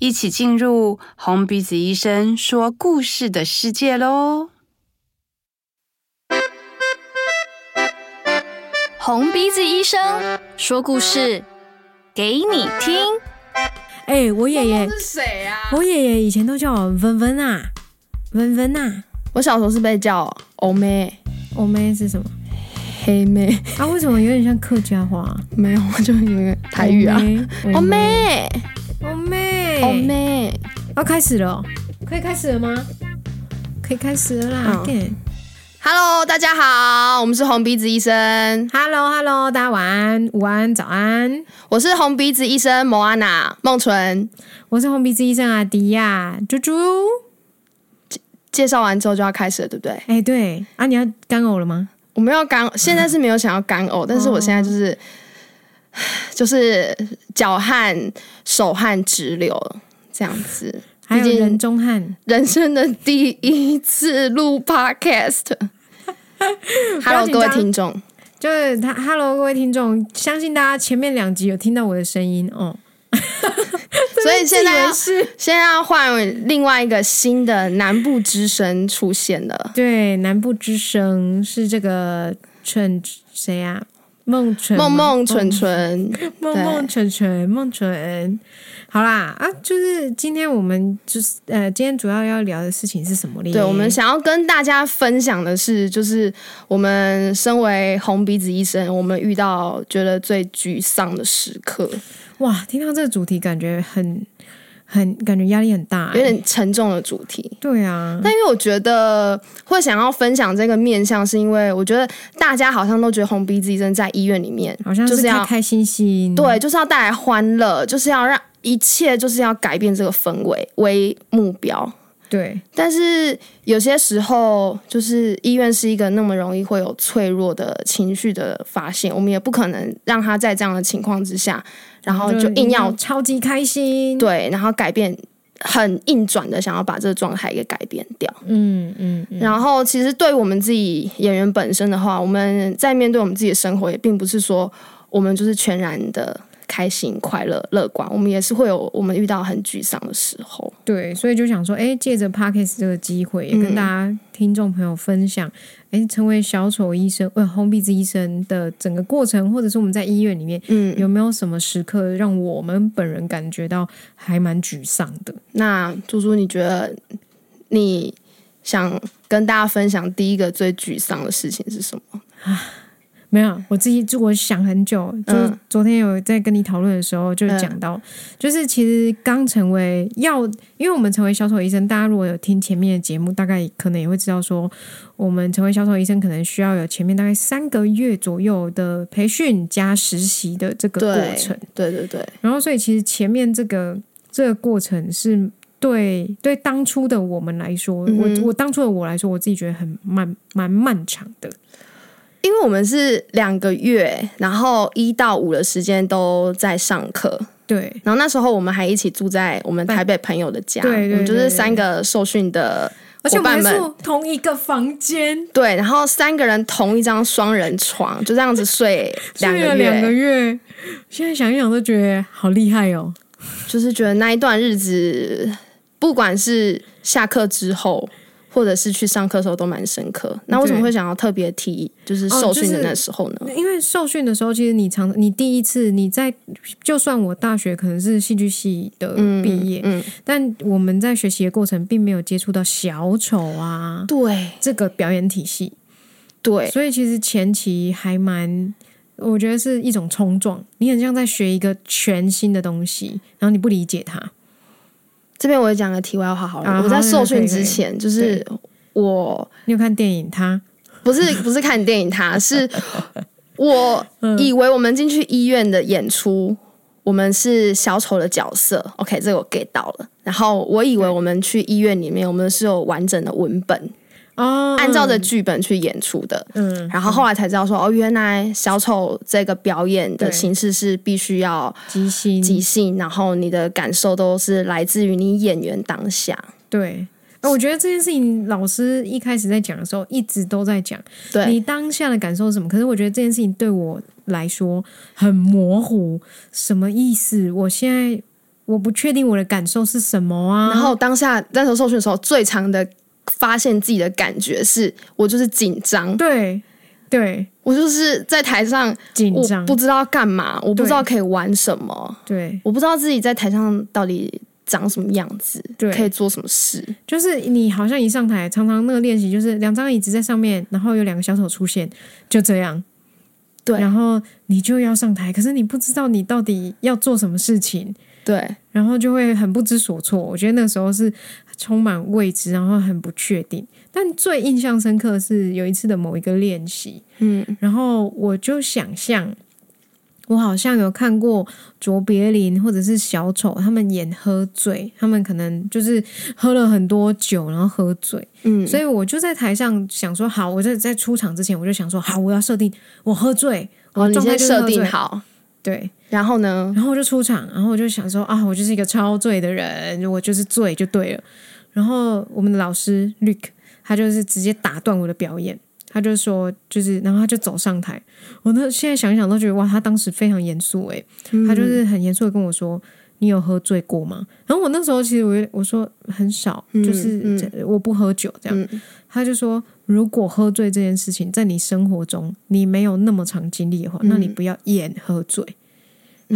一起进入红鼻子医生说故事的世界喽！红鼻子医生说故事给你听。哎、欸，我爷爷是谁啊？我爷爷以前都叫我文文啊，文文啊。我小时候是被叫欧妹，欧妹是什么？黑妹。啊，为什么有点像客家话？没有，我就有个台语啊，欧妹。欧妹，欧妹，要开始了，可以开始了吗？可以开始了啦。Hello，大家好，我们是红鼻子医生。Hello，Hello，大家晚安、午安、早安。我是红鼻子医生莫安娜梦纯，我是红鼻子医生阿迪亚猪猪。介介绍完之后就要开始了，对不对？哎，对啊，你要干呕了吗？我没有干，现在是没有想要干呕，但是我现在就是。就是脚汗、手汗直流这样子，还有人中汗，人生的第一次录 Podcast。Hello，各位听众，就是他。Hello，各位听众，相信大家前面两集有听到我的声音哦。所以现在 是现在要换另外一个新的南部之声出现了。对，南部之声是这个蠢谁呀？梦纯，梦梦纯纯，梦梦纯纯，梦纯。好啦啊，就是今天我们就是呃，今天主要要聊的事情是什么呢？对，我们想要跟大家分享的是，就是我们身为红鼻子医生，我们遇到觉得最沮丧的时刻。哇，听到这个主题，感觉很。很感觉压力很大，有点沉重的主题。对啊，但因为我觉得会想要分享这个面向，是因为我觉得大家好像都觉得红鼻子医生在医院里面，好像就是要开开心心，对，就是要带来欢乐，就是要让一切就是要改变这个氛围为目标。对，但是有些时候，就是医院是一个那么容易会有脆弱的情绪的发现，我们也不可能让他在这样的情况之下，然后就硬要超级开心，对，然后改变，很硬转的想要把这个状态给改变掉。嗯嗯，嗯，然后其实对我们自己演员本身的话，我们在面对我们自己的生活，也并不是说我们就是全然的。开心、快乐、乐观，我们也是会有我们遇到很沮丧的时候。对，所以就想说，哎，借着 Parkes 这个机会，也跟大家听众朋友分享，哎、嗯，成为小丑医生、呃，红鼻子医生的整个过程，或者是我们在医院里面，嗯，有没有什么时刻让我们本人感觉到还蛮沮丧的？那猪猪，你觉得你想跟大家分享第一个最沮丧的事情是什么？啊？没有，我自己就我想很久，就是昨天有在跟你讨论的时候，就讲到，嗯、就是其实刚成为要，因为我们成为销售医生，大家如果有听前面的节目，大概可能也会知道说，我们成为销售医生可能需要有前面大概三个月左右的培训加实习的这个过程，对，对对对。然后，所以其实前面这个这个过程是对对当初的我们来说，嗯、我我当初的我来说，我自己觉得很漫蛮漫长的。因为我们是两个月，然后一到五的时间都在上课，对。然后那时候我们还一起住在我们台北朋友的家，对，对，对，对，我们就是三个受训的伙伴们，住同一个房间，对。然后三个人同一张双人床，就这样子睡两个月，两个月。现在想一想都觉得好厉害哦，就是觉得那一段日子，不管是下课之后。或者是去上课的时候都蛮深刻。那为什么会想要特别提，就是受训的那时候呢？哦就是、因为受训的时候，其实你常你第一次你在，就算我大学可能是戏剧系的毕业，嗯，嗯，但我们在学习的过程并没有接触到小丑啊，对这个表演体系，对，所以其实前期还蛮，我觉得是一种冲撞，你很像在学一个全新的东西，然后你不理解它。这边我也讲个题外话好了，啊、我在受训之前，就是我你有看电影他，他不是 不是看电影他，他是 我以为我们进去医院的演出我们是小丑的角色，OK，这个我 get 到了。然后我以为我们去医院里面，我们是有完整的文本哦，按照着剧本去演出的。嗯，然后后来才知道说，哦，原来小丑这个表演的形式是必须要即兴，即兴，然后你的感受都是来自于你演员当下。对。我觉得这件事情，老师一开始在讲的时候，一直都在讲，对你当下的感受是什么？可是我觉得这件事情对我来说很模糊，什么意思？我现在我不确定我的感受是什么啊。然后当下那时候受训的时候，最长的发现自己的感觉是我就是紧张，对对，我就是在台上紧张，不知道干嘛，我不知道可以玩什么，对，我不知道自己在台上到底。长什么样子？对，可以做什么事？就是你好像一上台，常常那个练习就是两张椅子在上面，然后有两个小丑出现，就这样。对，然后你就要上台，可是你不知道你到底要做什么事情。对，然后就会很不知所措。我觉得那时候是充满未知，然后很不确定。但最印象深刻是有一次的某一个练习，嗯，然后我就想象。我好像有看过卓别林或者是小丑，他们演喝醉，他们可能就是喝了很多酒，然后喝醉。嗯，所以我就在台上想说，好，我在在出场之前，我就想说，好，我要设定我喝醉，我状态设定好，对，然后呢？然后我就出场，然后我就想说，啊，我就是一个超醉的人，我就是醉就对了。然后我们的老师 Luke，他就是直接打断我的表演。他就说，就是，然后他就走上台。我那现在想一想都觉得，哇，他当时非常严肃诶，嗯、他就是很严肃的跟我说：“你有喝醉过吗？”然后我那时候其实我我说很少，就是、我不喝酒这样。嗯、他就说，如果喝醉这件事情在你生活中你没有那么常经历的话，嗯、那你不要演喝醉。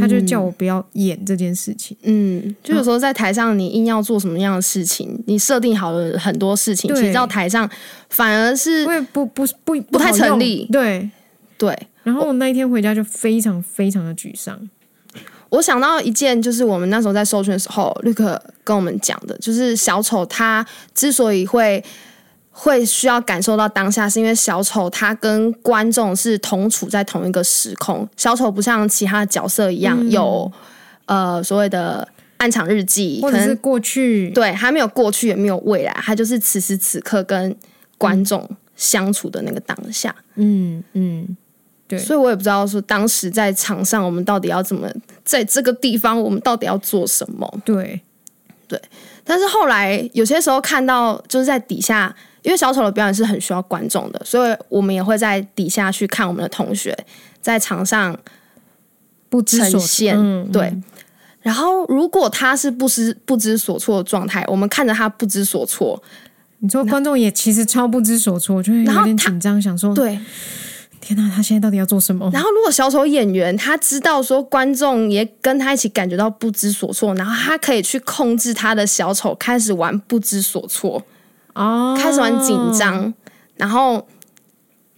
他就叫我不要演这件事情。嗯，就有时候在台上，你硬要做什么样的事情，哦、你设定好了很多事情，其实到台上反而是不不不，不太成立。对对。然后我那一天回家就非常非常的沮丧。我想到一件，就是我们那时候在授权的时候，绿可跟我们讲的，就是小丑他之所以会。会需要感受到当下，是因为小丑他跟观众是同处在同一个时空。小丑不像其他的角色一样有、嗯、呃所谓的暗场日记，或者是过去，对，还没有过去也没有未来，他就是此时此刻跟观众相处的那个当下。嗯嗯，对。所以我也不知道说当时在场上我们到底要怎么在这个地方，我们到底要做什么？对对。但是后来有些时候看到就是在底下。因为小丑的表演是很需要观众的，所以我们也会在底下去看我们的同学在场上不知所现。嗯、对，然后如果他是不知不知所措的状态，我们看着他不知所措，你说观众也其实超不知所措，就会有点紧张，想说对，天哪，他现在到底要做什么？然后如果小丑演员他知道说观众也跟他一起感觉到不知所措，然后他可以去控制他的小丑开始玩不知所措。哦，开始玩紧张，然后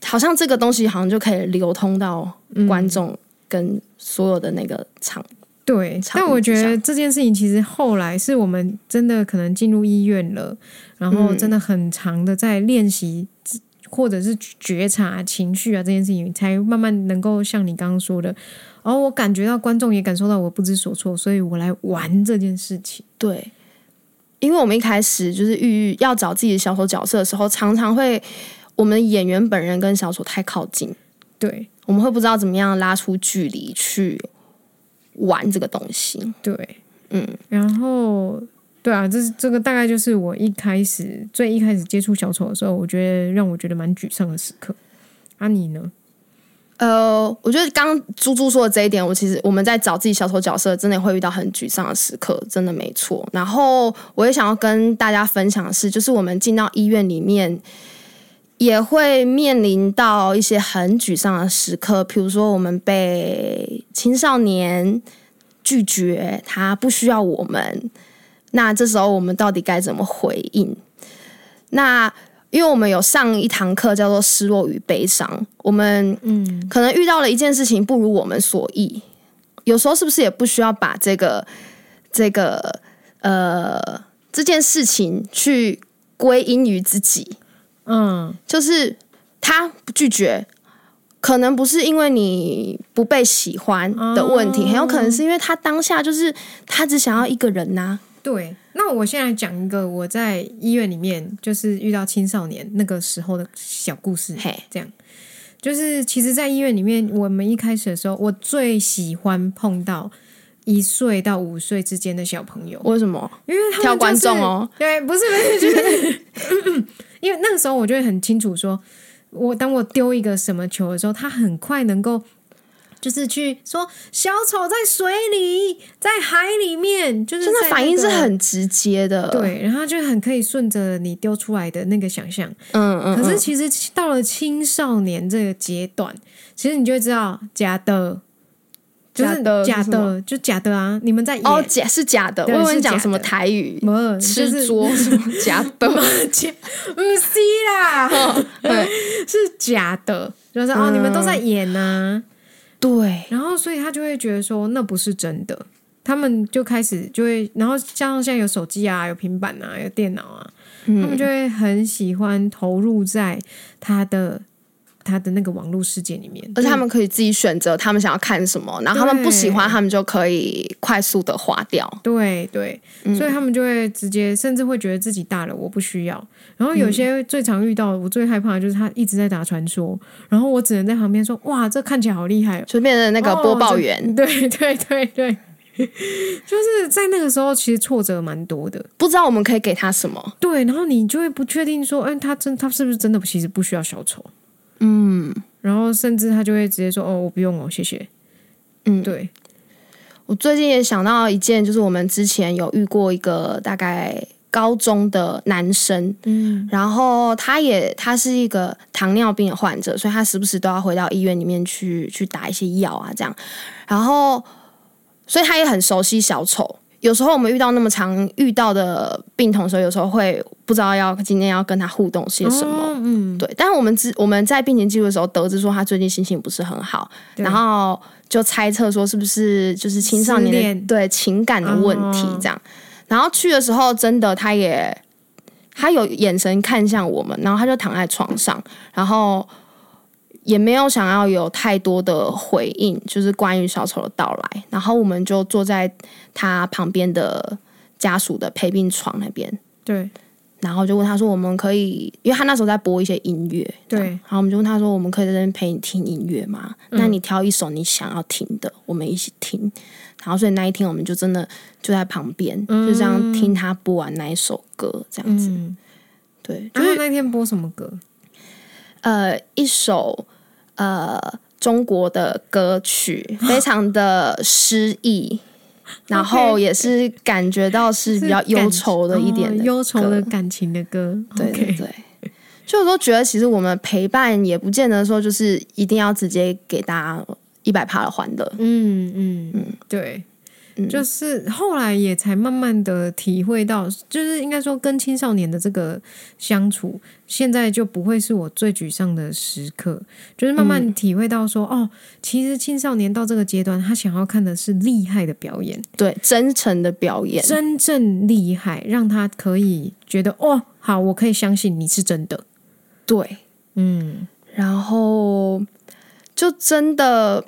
好像这个东西好像就可以流通到观众跟所有的那个场。嗯、对，但我觉得这件事情其实后来是我们真的可能进入医院了，然后真的很长的在练习或者是觉察情绪啊这件事情，才慢慢能够像你刚刚说的，哦，我感觉到观众也感受到我不知所措，所以我来玩这件事情。对。因为我们一开始就是预要找自己的小丑角色的时候，常常会我们演员本人跟小丑太靠近，对，我们会不知道怎么样拉出距离去玩这个东西。对，嗯，然后对啊，这是这个大概就是我一开始最一开始接触小丑的时候，我觉得让我觉得蛮沮丧的时刻。啊，你呢？呃，我觉得刚猪猪说的这一点，我其实我们在找自己小丑角色，真的会遇到很沮丧的时刻，真的没错。然后我也想要跟大家分享的是，就是我们进到医院里面，也会面临到一些很沮丧的时刻，比如说我们被青少年拒绝，他不需要我们，那这时候我们到底该怎么回应？那因为我们有上一堂课叫做“失落与悲伤”，我们嗯，可能遇到了一件事情不如我们所意，有时候是不是也不需要把这个这个呃这件事情去归因于自己？嗯，就是他拒绝，可能不是因为你不被喜欢的问题，哦、很有可能是因为他当下就是他只想要一个人呐、啊。对，那我现在讲一个我在医院里面就是遇到青少年那个时候的小故事。嘿，这样就是其实，在医院里面，我们一开始的时候，我最喜欢碰到一岁到五岁之间的小朋友。为什么？因为他们、就是、挑观众哦。对，不是不是，就是 因为那个时候我就会很清楚说，我当我丢一个什么球的时候，他很快能够。就是去说小丑在水里，在海里面，就是、那个、真的反应是很直接的，对，然后就很可以顺着你丢出来的那个想象，嗯嗯。可是其实到了青少年这个阶段，其实你就会知道假的，就是假的，就假的啊！你们在演哦，假是假的。我以为你讲什么台语？吃桌 什么假的？假不是啦，对，是假的，就是哦，你们都在演呢。对，然后所以他就会觉得说那不是真的，他们就开始就会，然后像现在有手机啊，有平板啊，有电脑啊，嗯、他们就会很喜欢投入在他的。他的那个网络世界里面，而且他们可以自己选择他们想要看什么，然后他们不喜欢，他们就可以快速的划掉。对对，所以他们就会直接，甚至会觉得自己大了，我不需要。然后有些最常遇到，我最害怕的就是他一直在打传说，然后我只能在旁边说：“哇，这看起来好厉害！”就变成那个播报员。对对对对，就是在那个时候，其实挫折蛮多的，不知道我们可以给他什么。对，然后你就会不确定说：“嗯，他真他是不是真的其实不需要小丑？”嗯，然后甚至他就会直接说：“哦，我不用哦，谢谢。”嗯，对。我最近也想到一件，就是我们之前有遇过一个大概高中的男生，嗯，然后他也他是一个糖尿病的患者，所以他时不时都要回到医院里面去去打一些药啊，这样。然后，所以他也很熟悉小丑。有时候我们遇到那么常遇到的病童的时候，有时候会不知道要今天要跟他互动些什么。哦、嗯，对。但是我们知我们在病情记录的时候得知说他最近心情不是很好，然后就猜测说是不是就是青少年的对情感的问题这样。哦、然后去的时候真的他也他有眼神看向我们，然后他就躺在床上，然后。也没有想要有太多的回应，就是关于小丑的到来。然后我们就坐在他旁边的家属的陪病床那边。对。然后就问他说：“我们可以，因为他那时候在播一些音乐。”对。然后我们就问他说：“我们可以在这边陪你听音乐吗？嗯、那你挑一首你想要听的，我们一起听。”然后所以那一天我们就真的就在旁边，嗯、就这样听他播完那一首歌，这样子。嗯、对。就是、那天播什么歌？呃，一首。呃，中国的歌曲 非常的诗意，然后也是感觉到是比较忧愁的一点的忧愁的感情的歌。对对对，就有时候觉得其实我们陪伴也不见得说就是一定要直接给大家一百趴的欢乐。嗯嗯嗯，对。就是后来也才慢慢的体会到，就是应该说跟青少年的这个相处，现在就不会是我最沮丧的时刻。就是慢慢体会到说，嗯、哦，其实青少年到这个阶段，他想要看的是厉害的表演，对，真诚的表演，真正厉害，让他可以觉得，哦，好，我可以相信你是真的。对，嗯，然后就真的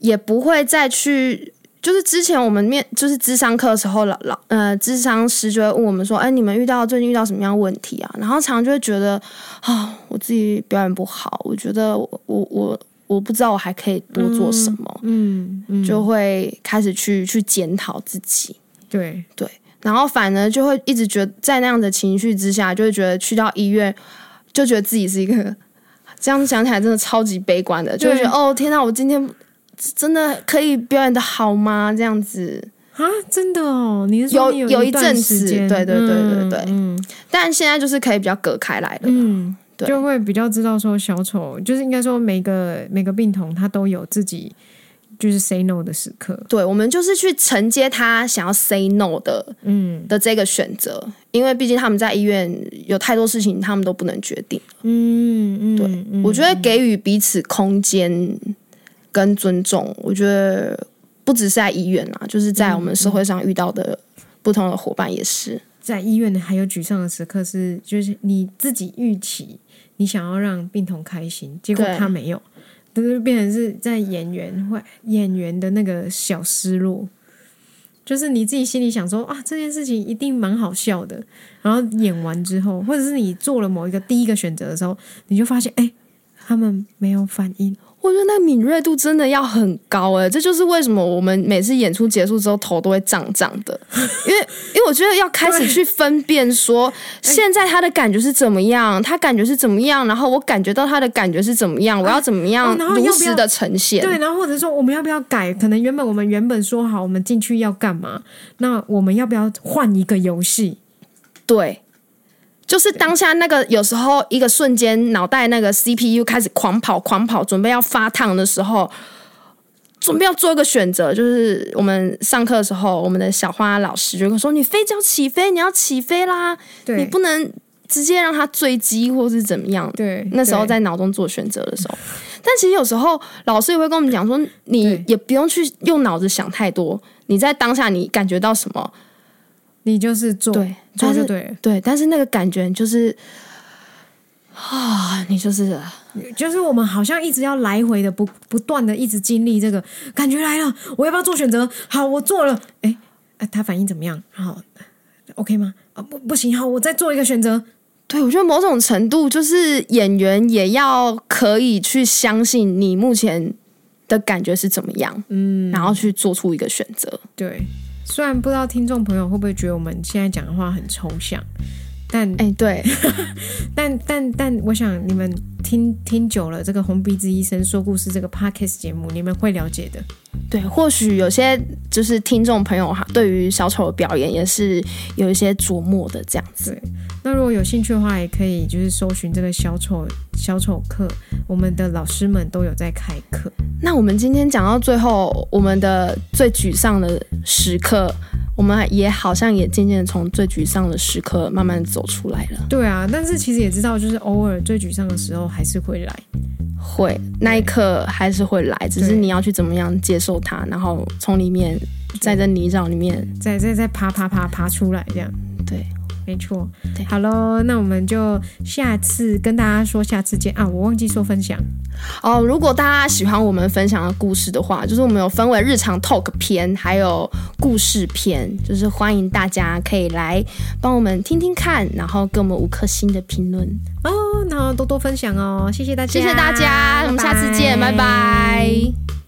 也不会再去。就是之前我们面就是智商课的时候，老老呃，智商师就会问我们说：“哎，你们遇到最近遇到什么样问题啊？”然后常常就会觉得啊、哦，我自己表演不好，我觉得我我我我不知道我还可以多做什么，嗯，嗯，就会开始去去检讨自己，对。对，然后反而就会一直觉得在那样的情绪之下，就会觉得去到医院，就觉得自己是一个这样想起来真的超级悲观的，就会觉得哦天哪，我今天。真的可以表演的好吗？这样子。啊，真的哦，你是说你有有一阵子，对对对对对，嗯，但现在就是可以比较隔开来的，嗯，对，就会比较知道说小丑就是应该说每个每个病童他都有自己就是 say no 的时刻，对，我们就是去承接他想要 say no 的，嗯。的这个选择，因为毕竟他们在医院有太多事情他们都不能决定，嗯嗯，对，嗯，我觉得给予彼此空间。跟尊重，我觉得不只是在医院啊，就是在我们社会上遇到的不同的伙伴也是。在医院还有沮丧的时刻是，就是你自己预期你想要让病童开心，结果他没有，就是变成是在演员会演员的那个小失落，就是你自己心里想说啊，这件事情一定蛮好笑的，然后演完之后，或者是你做了某一个第一个选择的时候，你就发现哎，他们没有反应。我觉得那敏锐度真的要很高哎，这就是为什么我们每次演出结束之后头都会胀胀的，因为因为我觉得要开始去分辨说 现在他的感觉是怎么样，他感觉是怎么样，然后我感觉到他的感觉是怎么样，我要怎么样如实的呈现。对，然后或者说我们要不要改？可能原本我们原本说好我们进去要干嘛，那我们要不要换一个游戏？对。就是当下那个有时候一个瞬间，脑袋那个 CPU 开始狂跑狂跑，准备要发烫的时候，准备要做一个选择。就是我们上课的时候，我们的小花老师就会说：“你飞就要起飞，你要起飞啦，你不能直接让它坠机或是怎么样。”对，那时候在脑中做选择的时候，但其实有时候老师也会跟我们讲说：“你也不用去用脑子想太多，你在当下你感觉到什么。”你就是做，对，做就对了，对，但是那个感觉就是啊，你就是，就是我们好像一直要来回的不不断的一直经历这个感觉来了，我要不要做选择？好，我做了，哎，他反应怎么样？好，OK 吗？啊，不，不行，好，我再做一个选择。对，我觉得某种程度就是演员也要可以去相信你目前的感觉是怎么样，嗯，然后去做出一个选择，对。虽然不知道听众朋友会不会觉得我们现在讲的话很抽象，但哎、欸，对，但 但但，我想你们听听久了这个红鼻子医生说故事这个 podcast 节目，你们会了解的。对，或许有些就是听众朋友哈，对于小丑的表演也是有一些琢磨的这样子。那如果有兴趣的话，也可以就是搜寻这个小丑小丑课，我们的老师们都有在开课。那我们今天讲到最后，我们的最沮丧的时刻，我们也好像也渐渐从最沮丧的时刻慢慢走出来了。对啊，但是其实也知道，就是偶尔最沮丧的时候还是会来。会，那一刻还是会来，只是你要去怎么样接受它，然后从里面在这泥沼里面在在在爬爬爬爬出来，这样对。没错，对，好喽，那我们就下次跟大家说，下次见啊！我忘记说分享哦。如果大家喜欢我们分享的故事的话，就是我们有分为日常 talk 篇，还有故事篇，就是欢迎大家可以来帮我们听听看，然后给我们五颗星的评论哦。那多多分享哦，谢谢大家，谢谢大家，我们下次见，拜拜。拜拜。